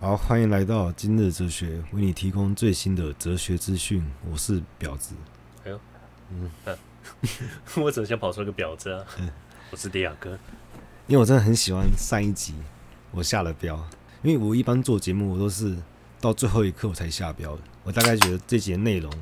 好，欢迎来到今日哲学，为你提供最新的哲学资讯。我是婊子。哎呦，嗯，啊、我怎么想跑出个婊子啊？嗯、我是迪亚哥。因为我真的很喜欢上一集我下了标，因为我一般做节目我都是到最后一刻我才下标的。我大概觉得这节内容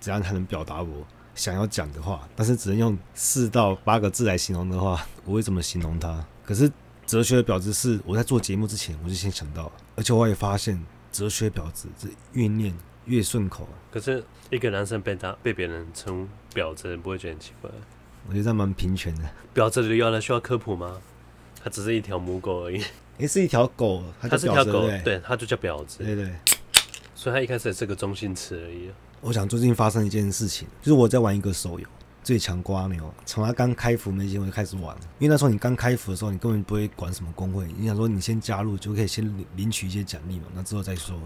怎样才能表达我想要讲的话，但是只能用四到八个字来形容的话，我会怎么形容它？可是哲学的婊子是我在做节目之前我就先想到，而且我也发现哲学婊子这越念越顺口。可是一个男生被他被别人称婊子，不会觉得很奇怪？我觉得这蛮平权的。婊子的由来需要科普吗？它只是一条母狗而已。也是一条狗，它，是一条狗，对，它就叫婊子。对，对对。所以它一开始也是个中性词而已。我想最近发生一件事情，就是我在玩一个手游《最强瓜牛》，从他刚开服没几天我就开始玩。因为那时候你刚开服的时候，你根本不会管什么工会，你想说你先加入就可以先领取一些奖励嘛，那之后再说。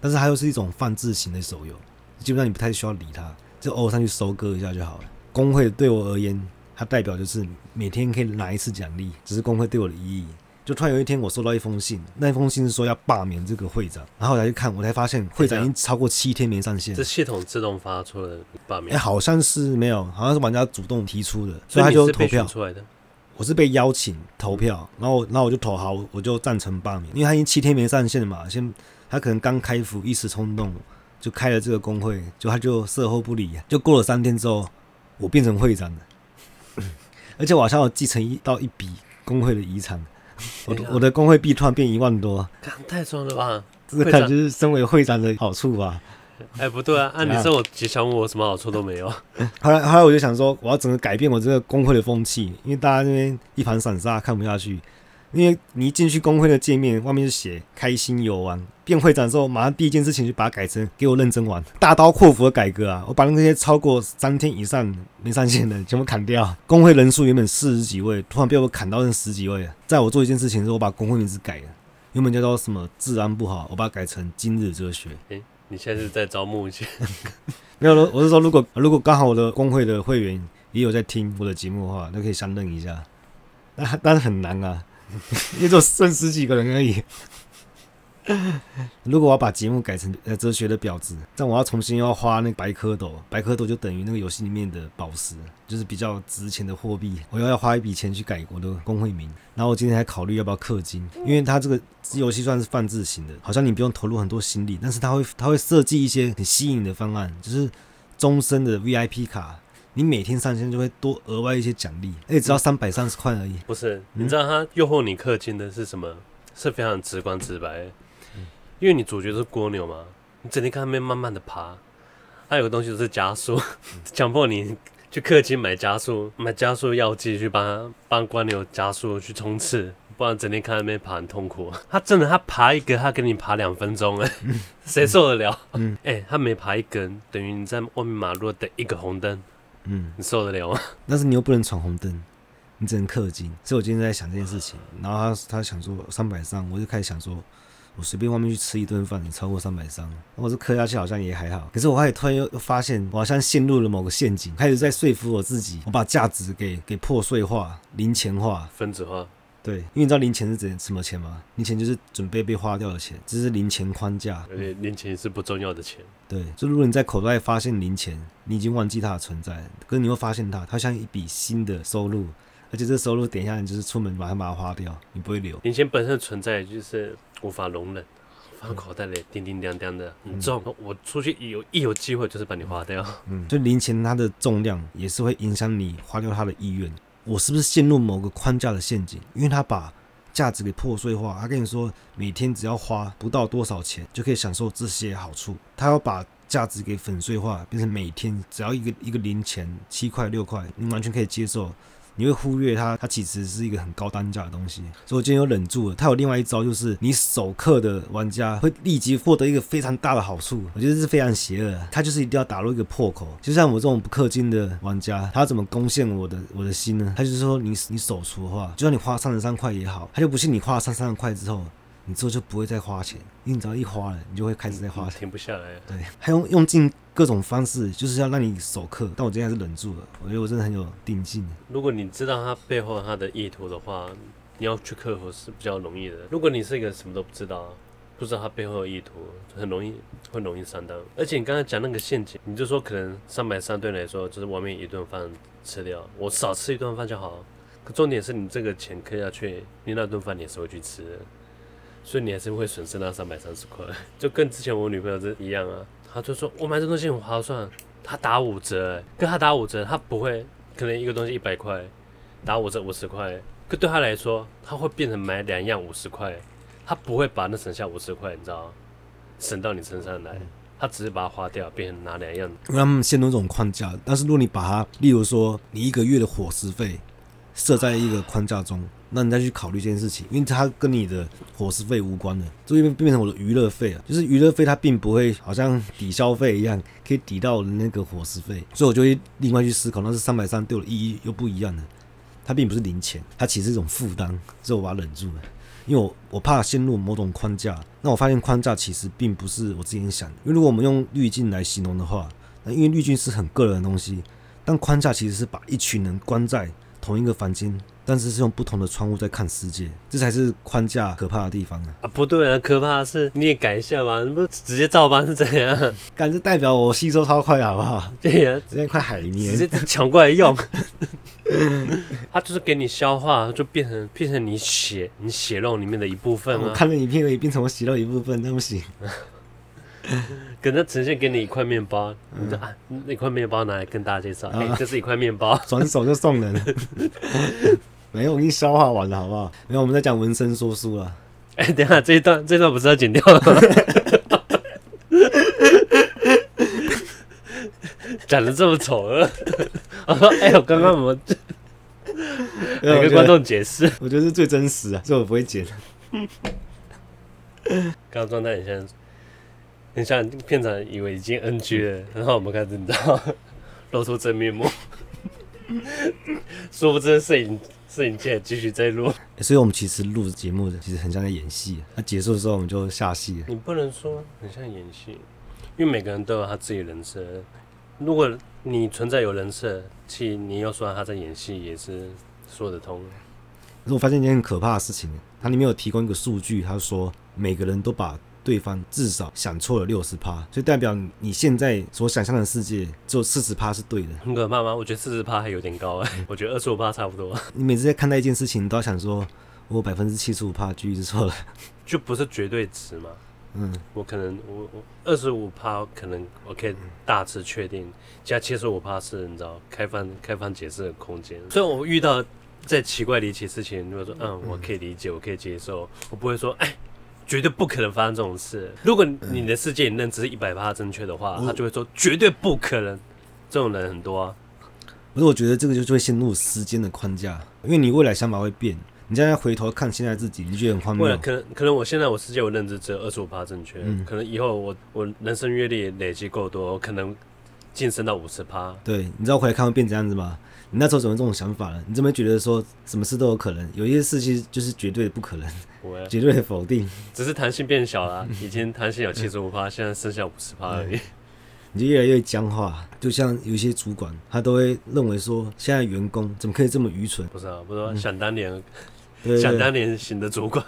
但是它又是一种放置型的手游，基本上你不太需要理它，就偶尔上去收割一下就好了。工会对我而言，它代表就是每天可以拿一次奖励，只是工会对我的意义。就突然有一天，我收到一封信，那封信是说要罢免这个会长，然后我才去看，我才发现会长已经超过七天没上线。这系统自动发出了罢免？哎、欸，好像是没有，好像是玩家主动提出的，所以他就投票出来的。我是被邀请投票，然后然后我就投好，我就赞成罢免，因为他已经七天没上线了嘛，先他可能刚开服，一时冲动就开了这个工会，就他就事后不理，就过了三天之后，我变成会长了，而且我好像有继承一到一笔工会的遗产。我的我的工会币突然变一万多，太爽了吧！这个感觉是身为会长的好处吧？哎、欸，不对啊，按、啊、你这种吉祥物，我什么好处都没有。后来后来我就想说，我要整个改变我这个工会的风气，因为大家那边一盘散沙，看不下去。因为你一进去工会的界面，外面就写开心游玩。变会长之后，马上第一件事情就把它改成给我认真玩，大刀阔斧的改革啊！我把那些超过三天以上没上线的全部砍掉。工会人数原本四十几位，突然被我砍到剩十几位。在我做一件事情的时候，我把工会名字改了，原本叫做什么治安不好，我把它改成今日哲学。诶，你现在是在招募一些？没有了，我是说，如果如果刚好我的工会的会员也有在听我的节目的话，那可以相认一下。那但是很难啊。也就剩十几个人而已。如果我要把节目改成呃哲学的婊子，但我要重新要花那个白蝌蚪，白蝌蚪就等于那个游戏里面的宝石，就是比较值钱的货币。我要要花一笔钱去改我的公会名。然后我今天还考虑要不要氪金，因为它这个游戏算是放置型的，好像你不用投入很多心力，但是它会它会设计一些很吸引的方案，就是终身的 VIP 卡。你每天上线就会多额外一些奖励，而且只要三百三十块而已。不是，你知道他诱惑你氪金的是什么？是非常直观直白。因为你主角是蜗牛嘛，你整天看他们慢慢的爬，还有个东西就是加速，强迫你去氪金买加速，买加速药剂去帮他帮蜗牛加速去冲刺，不然整天看他们爬很痛苦。他真的他爬一个，他给你爬两分钟哎，谁受得了？嗯，哎，他每爬一根，等于你在外面马路等一个红灯。嗯，你受得了吗？但是你又不能闯红灯，你只能氪金。所以我今天在想这件事情，然后他他想说三百三，我就开始想说，我随便外面去吃一顿饭，你超过三百三，我这氪下去好像也还好。可是我还突然又又发现，我好像陷入了某个陷阱，开始在说服我自己，我把价值给给破碎化、零钱化、分子化。对，因为你知道零钱是怎什么钱吗？零钱就是准备被花掉的钱，这是零钱框架。而且零钱是不重要的钱。对，就如果你在口袋发现零钱，你已经忘记它的存在，可是你会发现它，它像一笔新的收入，而且这收入等一下你就是出门马上把它花掉，你不会留。零钱本身的存在就是无法容忍，放口袋里叮叮当当的很重，嗯、我出去有一有机会就是把你花掉。嗯，就零钱它的重量也是会影响你花掉它的意愿。我是不是陷入某个框架的陷阱？因为他把价值给破碎化，他跟你说每天只要花不到多少钱就可以享受这些好处，他要把价值给粉碎化，变成每天只要一个一个零钱七块六块，你完全可以接受。你会忽略它，它其实是一个很高单价的东西，所以我今天又忍住了。它有另外一招，就是你首氪的玩家会立即获得一个非常大的好处，我觉得是非常邪恶。它就是一定要打入一个破口，就像我这种不氪金的玩家，他怎么攻陷我的我的心呢？他就是说你，你你首出的话，就算你花三十三块也好，他就不信你花了三十三块之后。你之后就不会再花钱，因为你只要一花了，你就会开始在花钱，停不下来。对，还用用尽各种方式，就是要让你守氪。但我今天还是忍住了，我觉得我真的很有定性。如果你知道他背后他的意图的话，你要去克服是比较容易的。如果你是一个什么都不知道，不知道他背后的意图，很容易会容易上当。而且你刚才讲那个陷阱，你就说可能三百三对你来说就是外面一顿饭吃掉，我少吃一顿饭就好。可重点是你这个钱磕下去，你那顿饭你也是会去吃的，所以你还是会损失那三百三十块。就跟之前我女朋友是一样啊，她就说我买这东西很划算，她打五折，跟她打五折，她不会可能一个东西一百块，打五折五十块，可对她来说，她会变成买两样五十块，她不会把那省下五十块，你知道省到你身上来，她只是把它花掉，变成拿两样。因为他们陷入这种框架，但是如果你把它，例如说你一个月的伙食费。设在一个框架中，那你再去考虑这件事情，因为它跟你的伙食费无关的，这边变成我的娱乐费啊，就是娱乐费它并不会好像抵消费一样可以抵到那个伙食费，所以我就会另外去思考，那是三百三对我的意义又不一样的，它并不是零钱，它其实是一种负担，所以我把它忍住了，因为我我怕陷入某种框架，那我发现框架其实并不是我之前想的，因为如果我们用滤镜来形容的话，那因为滤镜是很个人的东西，但框架其实是把一群人关在。同一个房间，但是是用不同的窗户在看世界，这才是框架可怕的地方啊！啊，不对啊，可怕的是你也改一下吧，你不直接照搬是怎样？感觉代表我吸收超快，好不好？对呀、啊，直接快海绵，直接抢过来用。它就是给你消化，就变成变成你血你血肉里面的一部分、啊、我看了影片而已，变成我血肉一部分，那不行。可能呈现给你一块面包，你就啊，那块面包拿来跟大家介绍，哎、啊，这是一块面包，转手就送人了。没有，我已经消化完了，好不好？没有，我们在讲纹身说书了。哎、欸，等一下，这一段这一段不是要剪掉了吗？讲的这么丑恶，我说，哎呦，刚刚我们给观众解释，我觉得是最真实啊，这我不会剪。刚刚状态很像。很像片场以为已经 NG 了，然后我们开始你知道露出真面目，说不知摄影摄影机继续在录，所以我们其实录节目的其实很像在演戏，那结束的时候我们就下戏了。你不能说很像演戏，因为每个人都有他自己的人设。如果你存在有人设，其实你又说他在演戏也是说得通。可是我发现一件很可怕的事情，它里面有提供一个数据，他说每个人都把。对方至少想错了六十趴，所以代表你现在所想象的世界只有四十趴是对的。很可怕吗？我觉得四十趴还有点高哎，我觉得二十五趴差不多。你每次在看待一件事情，你都要想说，我百分之七十五趴几率是错了，就不是绝对值嘛。嗯，我可能我我二十五趴可能我可以大致确定，加七十五趴是你知道开放开放解释的空间。所以我遇到再奇怪离奇事情，如果说嗯我可以理解，我可以接受，我不会说哎。绝对不可能发生这种事。如果你的世界认知是一百趴正确的话，他就会说绝对不可能。这种人很多啊。可是我觉得这个就是会陷入时间的框架，因为你未来想法会变。你现在回头看现在自己，你觉得很荒谬。未来可能可能我现在我世界我认知只有二十五趴正确，嗯，可能以后我我人生阅历累积够多，可能晋升到五十趴。对，你知道回来看会变这样子吗？你那时候怎么这种想法了？你怎么觉得说什么事都有可能？有一些事情就是绝对的不可能，绝对的否定。只是弹性变小了，以前弹性有七十五趴，现在剩下五十趴而已。你就越来越僵化，就像有一些主管，他都会认为说，现在员工怎么可以这么愚蠢？不是啊，不是说想当年，嗯、想当年型的主管，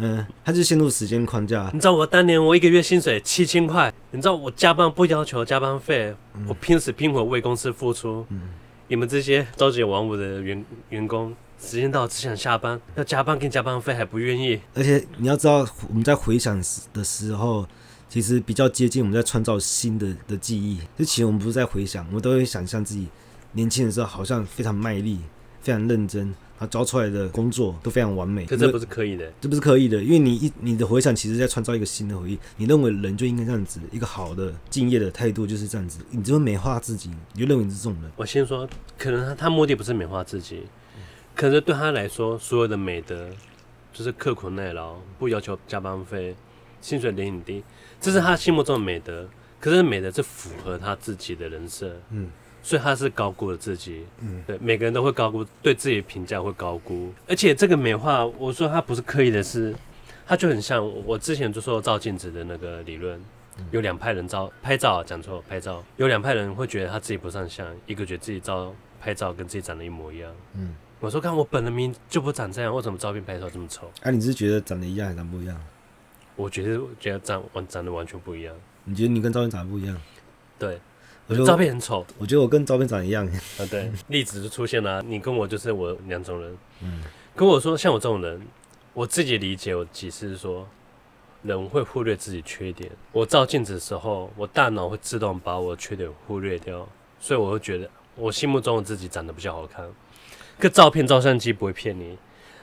嗯，他就陷入时间框架。你知道我当年我一个月薪水七千块，你知道我加班不要求加班费，嗯、我拼死拼活为公司付出。嗯你们这些朝九晚五的员员工，时间到只想下班，要加班跟加班费还不愿意。而且你要知道，我们在回想的时候，其实比较接近我们在创造新的的记忆。就其实我们不是在回想，我们都会想象自己年轻的时候好像非常卖力、非常认真。他招出来的工作都非常完美，可这不是刻意的，这不是刻意的，因为你一你的回想，其实在创造一个新的回忆。你认为人就应该这样子，一个好的敬业的态度就是这样子，你就会美化自己，你就认为你是这种人。我先说，可能他他目的不是美化自己，可是对他来说，所有的美德就是刻苦耐劳，不要求加班费，薪水领很低，这是他心目中的美德。可是美德是符合他自己的人设，嗯。所以他是高估了自己，嗯，对，每个人都会高估，对自己的评价会高估，而且这个美化，我说他不是刻意的是，他就很像我之前就说照镜子的那个理论，有两派人照拍照，讲错拍照，有两派人会觉得他自己不上相，一个觉得自己照拍照跟自己长得一模一样，嗯，我说看我本人名就不长这样，为什么照片拍出来这么丑？啊，你是觉得长得一样还是长不一样？我觉得觉得长完长得完全不一样。你觉得你跟照片长得不一样？对，我觉得照片很丑。我觉得我跟照片长一样。啊，对，例子就出现了，你跟我就是我两种人。嗯，跟我说像我这种人，我自己理解，我解释是说，人会忽略自己缺点。我照镜子的时候，我大脑会自动把我缺点忽略掉，所以我会觉得我心目中的自己长得比较好看。个照片照相机不会骗你，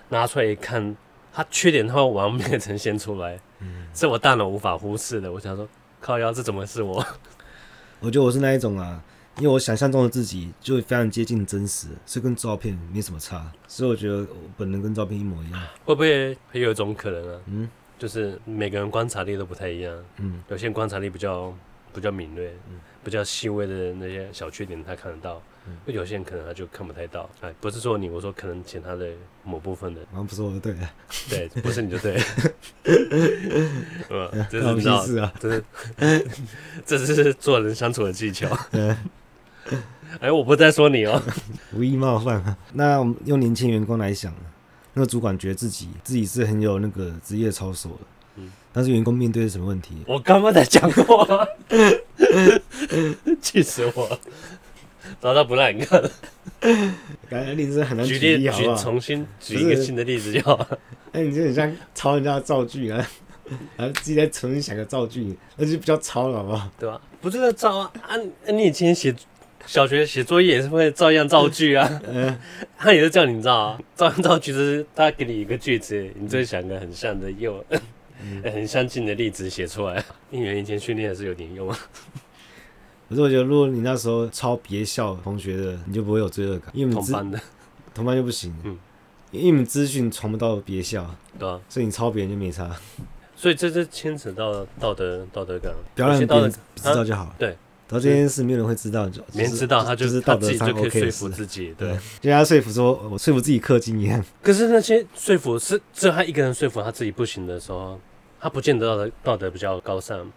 拿出来一看，它缺点它会完美呈现出来，嗯，是我大脑无法忽视的。我想说，靠腰，这怎么是我？我觉得我是那一种啊，因为我想象中的自己就会非常接近真实，所以跟照片没什么差，所以我觉得我本人跟照片一模一样。会不会也有一种可能啊？嗯，就是每个人观察力都不太一样，嗯，有些人观察力比较比较敏锐，嗯，比较细微的那些小缺点他看得到。有些人可能他就看不太到，哎，不是说你，我说可能其他的某部分的，好像不是我就对了，对，不是你就对了，嗯，这是你知道，这是这是做人相处的技巧，哎，我不在说你哦，无意冒犯。那我们用年轻员工来想，那个主管觉得自己自己是很有那个职业操守的，嗯，但是员工面对是什么问题？我刚刚才讲过，气死我！找到不让你看，感觉例子很难举例，好不好？举重新举一个新的例子就好。哎、欸，你这很像抄人家的造句啊，然后自己再重新想个造句，那就比较抄了，好不好？对吧？不是在抄啊，啊，你以前写小学写作业也是会照样造句啊。嗯，他也是叫你知道啊，照样造句就是他给你一个句子，你就想个很像的又、嗯、很相近的例子写出来。应援以前训练还是有点用啊。可是我觉得，如果你那时候抄别校同学的，你就不会有罪恶感，因为你同班的，同班就不行，嗯，因为你们资讯传不到别校，对啊，所以你抄别人就没差，所以这这牵扯到道德道德感，不要让别人知道就好，对，然后这件事没有人会知道，就没人知道，他就是道德上就可以说服自己，对，就像他说服说我说服自己氪金一样。可是那些说服是只有他一个人说服他自己不行的时候，他不见得道德道德比较高尚。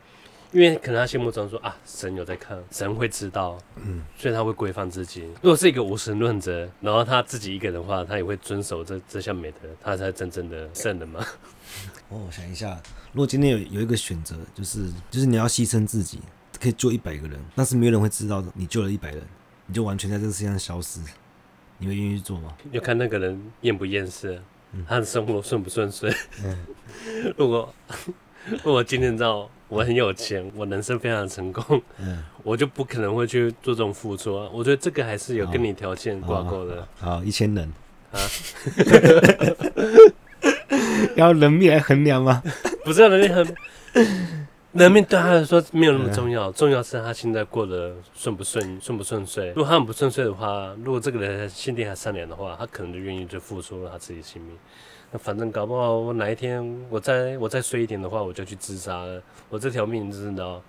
因为可能他心目中说啊，神有在看，神会知道，嗯，所以他会规范自己。如果是一个无神论者，然后他自己一个人的话，他也会遵守这这项美德，他才真正的圣人嘛。哦，我想一下，如果今天有有一个选择，就是就是你要牺牲自己，可以救一百个人，但是没有人会知道你救了一百人，你就完全在这个世界上消失，你会愿意做吗？就看那个人厌不厌世，他的生活顺不顺遂。嗯，如果 如果今天知道。我很有钱，我人生非常成功，嗯，我就不可能会去做这种付出啊。我觉得这个还是有跟你条件挂钩的。好，好，一千人啊，要人命来衡量吗？不是要人命衡，人命对他来说没有那么重要，重要是他现在过得顺不顺，顺不顺遂。如果他很不顺遂的话，如果这个人心地还善良的话，他可能就愿意就付出了他自己性命。那反正搞不好，我哪一天我再我再衰一点的话，我就去自杀了。我这条命真的，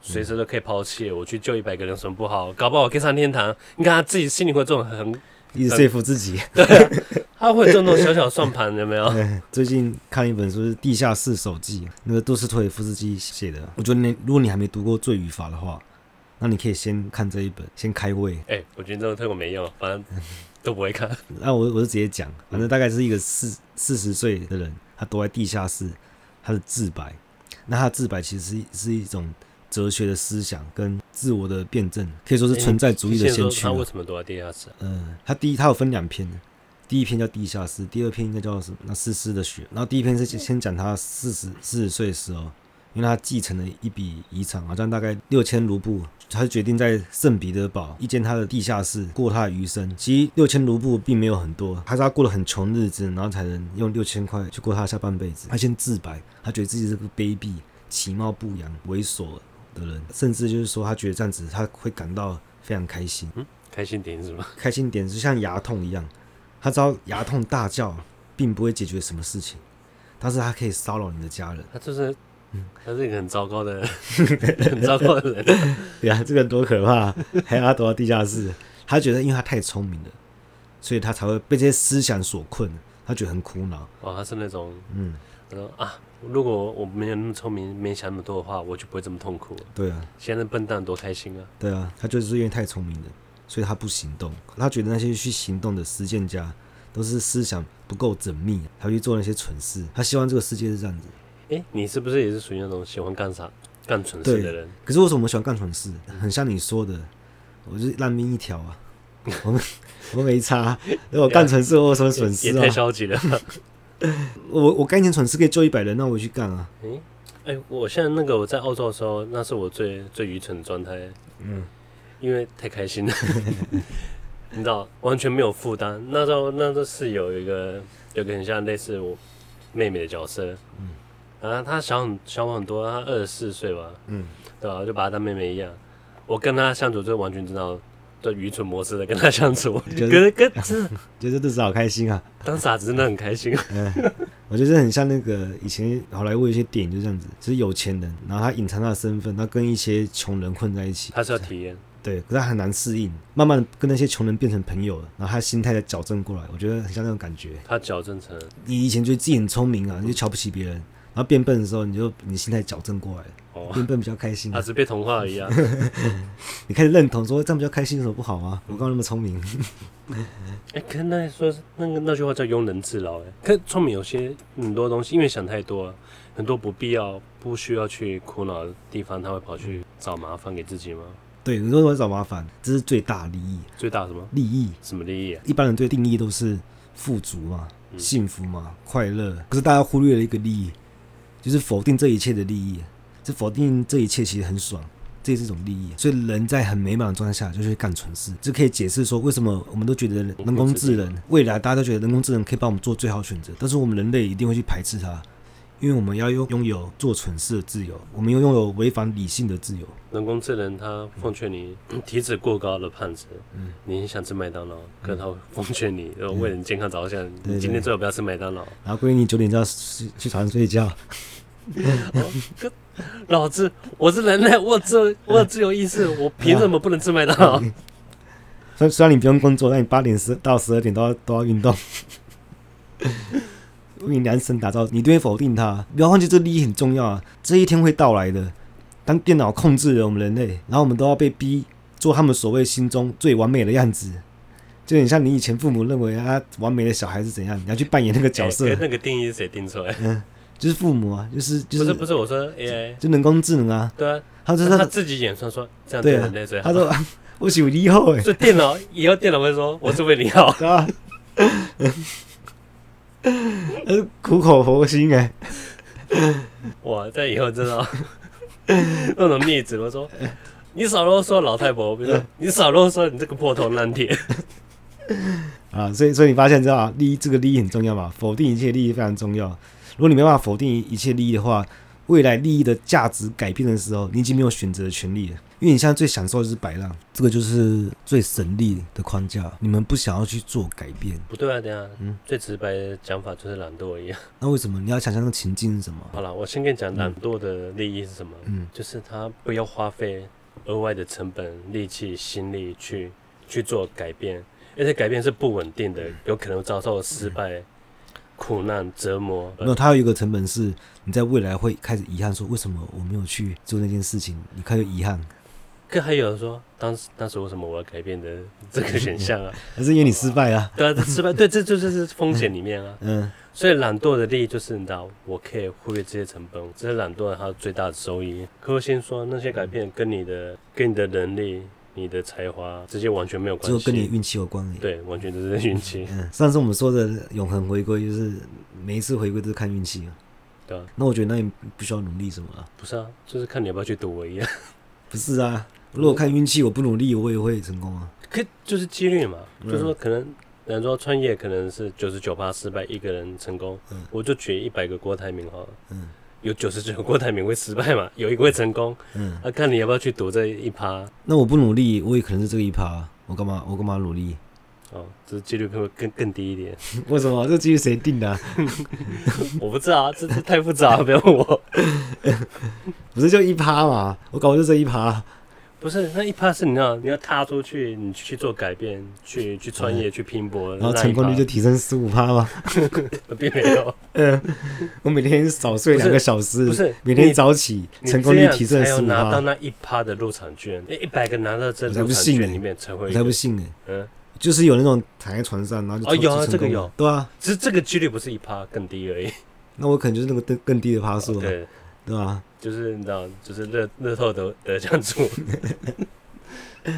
随时都可以抛弃。我去救一百个人，什么不好？搞不好我可以上天堂。你看他自己心里会这种很，一直说服自己。对、啊，他会做那种小小算盘，有没有？最近看一本书是《地下室手记》，那个杜斯托耶夫斯基写的。我觉得你如果你还没读过《罪与罚》的话，那你可以先看这一本，先开胃。哎、欸，我觉得这个推广没用，反正。都不会看，那我我就直接讲，反正大概是一个四四十岁的人，他躲在地下室，他的自白，那他的自白其实是是一种哲学的思想跟自我的辩证，可以说是存在主义的先驱。他为什么躲在地下室？嗯，他第一他有分两篇，第一篇叫地下室，第二篇应该叫什么？那丝丝的雪。然后第一篇是先讲他四十四十岁的时候。因为他继承了一笔遗产，好像大概六千卢布，他就决定在圣彼得堡一间他的地下室过他的余生。其实六千卢布并没有很多，还是他过了很穷日子，然后才能用六千块去过他下半辈子。他先自白，他觉得自己是个卑鄙、其貌不扬、猥琐的人，甚至就是说他觉得这样子他会感到非常开心。嗯，开心点是什么？开心点是像牙痛一样，他知道牙痛大叫并不会解决什么事情，但是他可以骚扰你的家人。他就是。嗯，他是一个很糟糕的，很糟糕的人。对啊，这个人多可怕！还要他躲到地下室，他觉得因为他太聪明了，所以他才会被这些思想所困。他觉得很苦恼。哦，他是那种，嗯，他说啊，如果我没有那么聪明，没想那么多的话，我就不会这么痛苦。对啊，现在笨蛋多开心啊！对啊，他就是因为太聪明了，所以他不行动。他觉得那些去行动的实践家，都是思想不够缜密，才会去做那些蠢事。他希望这个世界是这样子。哎、欸，你是不是也是属于那种喜欢干啥干蠢事的人？可是为什么我喜欢干蠢事？很像你说的，我就是烂命一条啊！我 我没差，如果干蠢事，我有什么损失啊？也太消极了。我我干一件蠢事可以救一百人，那我去干啊！哎哎、我现在那个我在澳洲的时候，那是我最最愚蠢的状态。嗯，因为太开心了，你知道，完全没有负担。那时候那时候室友有一个有个很像类似我妹妹的角色，嗯，啊，他小很小我很多，他二十四岁吧，嗯，对吧？就把她当妹妹一样。我跟她相处就完全知道。的愚蠢模式的跟他相处，觉得跟这 觉得日子好开心啊！当傻子真的很开心。嗯，我觉得很像那个以前好莱坞一些电影就这样子，就是有钱人，然后他隐藏他的身份，他跟一些穷人混在一起。他是要体验，对，可是他很难适应，慢慢跟那些穷人变成朋友了，然后他心态在矫正过来，我觉得很像那种感觉。他矫正成你以前觉得自己很聪明啊，你就瞧不起别人，然后变笨的时候，你就你心态矫正过来。变笨比较开心，啊，他是被同化了一样。你开始认同说这样比较开心，有什么不好啊？我刚刚那么聪明。哎，可那说那个那句话叫庸人自扰。哎，可聪明有些很多东西，因为想太多，很多不必要、不需要去苦恼的地方，他会跑去找麻烦给自己吗？对，你说我找麻烦，这是最大利益。最大什么利益？什么利益啊？一般人对定义都是富足嘛、幸福嘛、快乐。可是大家忽略了一个利益，就是否定这一切的利益。这否定这一切其实很爽，这也是一种利益。所以人在很美满的状态下就去干蠢事，这可以解释说为什么我们都觉得人工智能未来大家都觉得人工智能可以帮我们做最好选择，但是我们人类一定会去排斥它，因为我们要拥拥有做蠢事的自由，我们又拥有违反理性的自由。人工智能它奉劝你体脂过高的胖子，嗯，你想吃麦当劳，可是它奉劝你，为了你健康着想，你今天最好不要吃麦当劳。然后规定你九点就要去去床上睡觉。哦老子我是人类，我有自我有自由意识，我凭什么不能吃麦当劳？虽、嗯、虽然你不用工作，但你八点十到十二点都要都要运动，为你量身打造，你都会否定它。不要忘记这个利益很重要啊！这一天会到来的。当电脑控制了我们人类，然后我们都要被逼做他们所谓心中最完美的样子，就很像你以前父母认为啊完美的小孩是怎样，你要去扮演那个角色。欸、那个定义是谁定出来？嗯就是父母啊，就是就是不是不是我说 AI 就人工智能啊，对啊，他就是他自己演算说这样对人类最好。他说 我是为你好哎，所以电脑以后电脑会说我是为你好，啊，苦口婆心哎，哇，在以后真的那种逆子，我说你少啰嗦，老太婆，比如说 你少啰嗦，你这个破铜烂铁 啊，所以所以你发现知道啊，利益这个利益很重要嘛，否定一切利益非常重要。如果你没办法否定一切利益的话，未来利益的价值改变的时候，你已经没有选择的权利了。因为你现在最享受的就是摆烂，这个就是最省力的框架。你们不想要去做改变，不对啊？等下，嗯，最直白的讲法就是懒惰一样。那为什么你要想象那个情境是什么？好了，我先跟你讲懒惰的利益是什么？嗯，就是他不要花费额外的成本、力气、心力去去做改变，而且改变是不稳定的，有可能遭受失败。嗯苦难折磨，没有，它有一个成本是，你在未来会开始遗憾，说为什么我没有去做那件事情，你开始遗憾。可还有人说，当时当时为什么我要改变的这个选项啊？还是因为你失败啊？对啊，失败，对，这就是风险里面啊。嗯，所以懒惰的利益就是，你知道，我可以忽略这些成本，这是懒惰它最大的收益。可我先说，那些改变跟你的，跟你的能力。你的才华这些完全没有关系，只有跟你运气有关而已。对，完全都是运气。嗯，上次我们说的永恒回归，就是每一次回归都是看运气啊。对啊。那我觉得那你不需要努力什么啊？不是啊，就是看你要不要去赌而已。不是啊，如果看运气，我不努力，我也会成功啊。可就是几率嘛，嗯、就是说可能，比方说创业可能是九十九趴失败，一个人成功。嗯。我就举一百个郭台铭好了。嗯。有九十九个郭台铭会失败嘛？有一个会成功。嗯，那、啊、看你要不要去赌这一趴。那我不努力，我也可能是这一趴。我干嘛？我干嘛努力？哦，这几率会更更低一点。为什么？这几率谁定的、啊？我不知道，这这太复杂了，不要问我。不是就一趴嘛？我搞的就这一趴。不是，那一趴是你要你要踏出去，你去做改变，去去创业，去拼搏，然后成功率就提升十五趴吗？并没有。嗯，我每天少睡两个小时，不是每天早起，成功率提升十五趴。拿到那一趴的入场券，一百个拿到这入场券里面才会，我才不信呢。嗯，就是有那种躺在床上，然后就哦有这个有对啊，只是这个几率不是一趴更低而已。那我可能就是那个更更低的趴数了，对，对吧？就是你知道，就是乐乐透得得奖数。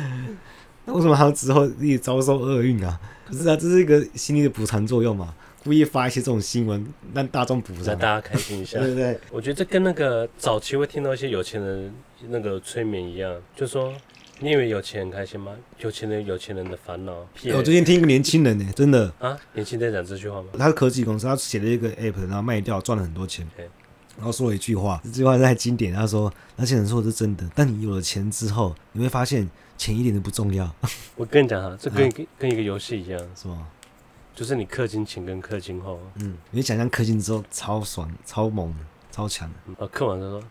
那为什么他之后一直遭受厄运啊？可是啊，这是一个心理的补偿作用嘛，故意发一些这种新闻让大众补偿，让大家开心一下。对不对？我觉得这跟那个早期会听到一些有钱人那个催眠一样，就说你以为有钱很开心吗？有钱人有钱人的烦恼。欸我最近听一个年轻人呢、欸，真的，啊，年轻人在讲这句话吗？他是科技公司，他写了一个 app，然后卖掉赚了很多钱。对然后说了一句话，这句话太经典。他说：“那些人说的是真的，但你有了钱之后，你会发现钱一点都不重要。我跟你讲哈，这跟一个、跟一个游戏一样，是吗？就是你氪金前跟氪金后，嗯，你想象氪金之后超爽、超猛、超强的。啊，氪完之后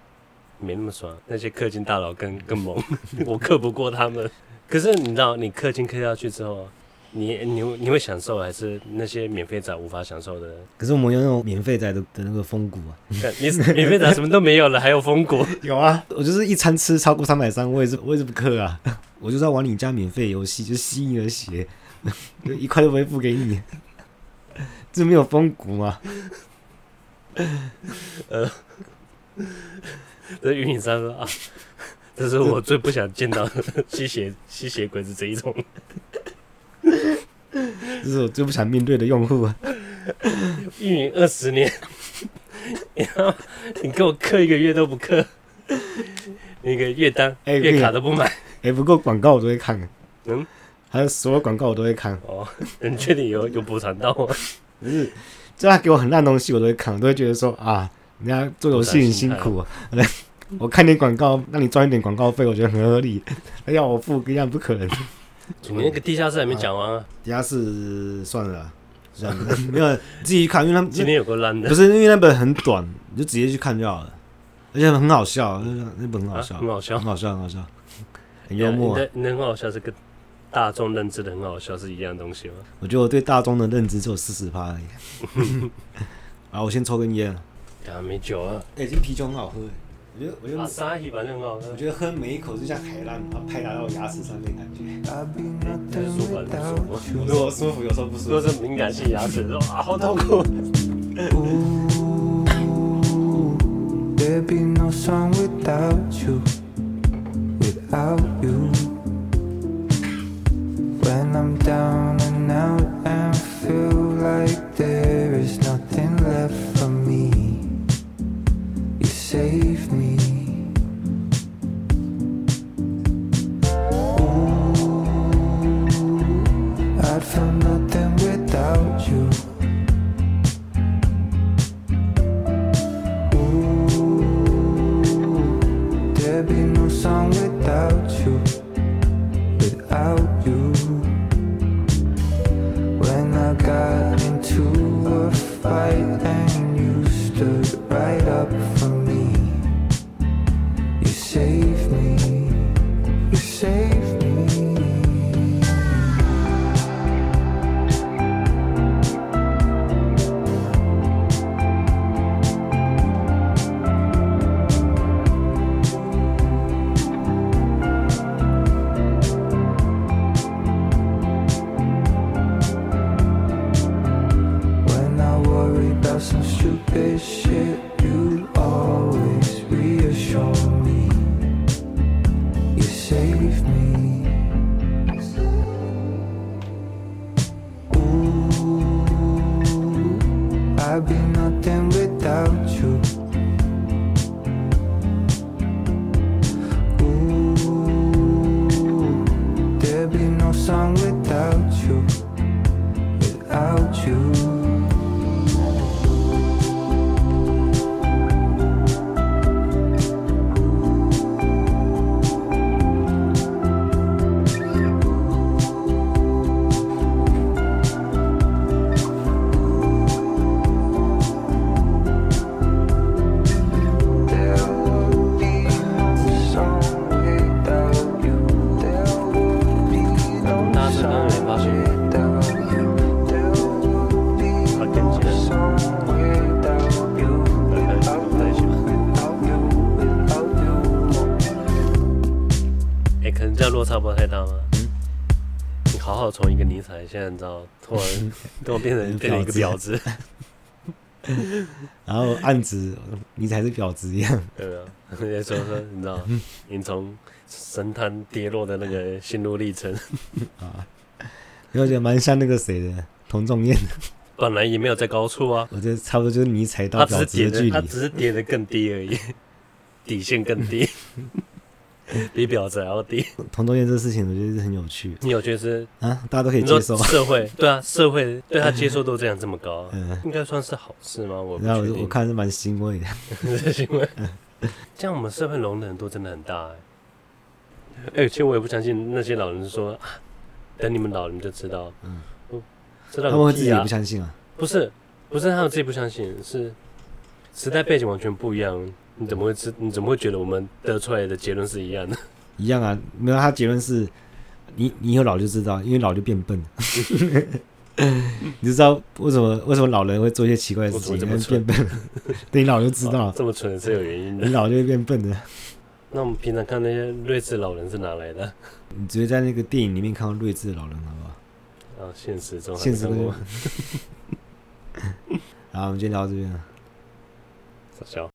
没那么爽，那些氪金大佬更更猛，我氪不过他们。可是你知道，你氪金氪下去之后。”你你你会享受还是那些免费仔无法享受的？可是我们有那种免费仔的的那个风骨啊！你免费仔什么都没有了，还有风骨？有啊！我就是一餐吃超过三百三，我也是我也是不氪啊！我就是要玩你家免费游戏，就吸你的血，就一块都不会付给你，这没有风骨吗？呃，这云影山说啊，这是我最不想见到的吸血吸血鬼子这一种。这是我最不想面对的用户啊！运营二十年，然后你给我氪一个月都不氪，那个月单、欸、月卡都不买。哎、欸，不过广告我都会看。嗯，还有所有广告我都会看。哦，你确定有有补偿到吗？不是，只要他给我很烂东西，我都会看，我都会觉得说啊，人家做游戏很辛苦啊。我看点广告，让你赚一点广告费，我觉得很合理。要我付，一样不可能。你那个地下室还没讲完啊？地下室算了，算了，没有自己去看，因为他们 今天有个烂的，不是因为那本很短，你就直接去看就好了，而且很好笑，那那本很好笑，很好笑，很好笑，很好笑，很幽默。你的你的很好笑，是跟大众认知的很好笑是一样的东西吗？我觉得我对大众的认知只有四十趴而已。啊，我先抽根烟。啊，没酒啊。哎，这啤酒很好喝。我觉得我觉得沙三反正很好喝，我觉得喝每一口就像海浪，它拍打到牙齿上面感觉，哎，就舒服，很舒服。如果舒服，有时候不是都是敏感性牙齿，啊，好痛苦。从一个尼采，现在你知道，突然 突然变成变成一个婊子，然后暗指尼采是婊子一样，对啊，也说说你知道，你从神坛跌落的那个 心路历程。啊，我觉得蛮像那个谁的童仲彦，本来也没有在高处啊，我觉得差不多就是尼采到婊子的距离，他只是跌得更低而已，底线更低。比婊子还要低。童仲彦这个事情，我觉得是很有趣。你有觉得是啊？大家都可以接受。社会对啊，社会对他接受度这样这么高，嗯，应该算是好事吗？我然后我看是蛮欣慰的，欣慰。这样我们社会容忍度真的很大哎。哎，其实我也不相信那些老人说，等你们老了你就知道。嗯，知道。他们自己也不相信啊？不是，不是他们自己不相信，是时代背景完全不一样。你怎么会知？你怎么会觉得我们得出来的结论是一样的？一样啊，没有，他结论是，你你以后老就知道，因为老就变笨。你知道为什么为什么老人会做一些奇怪的事情？因为变笨。等你老就知道，这么蠢是有原因的。你老就会变笨的。那我们平常看那些睿智老人是哪来的？你直接在那个电影里面看到睿智的老人，好不好？啊，现实中现实中。好，我们今天聊到这边了。小肖。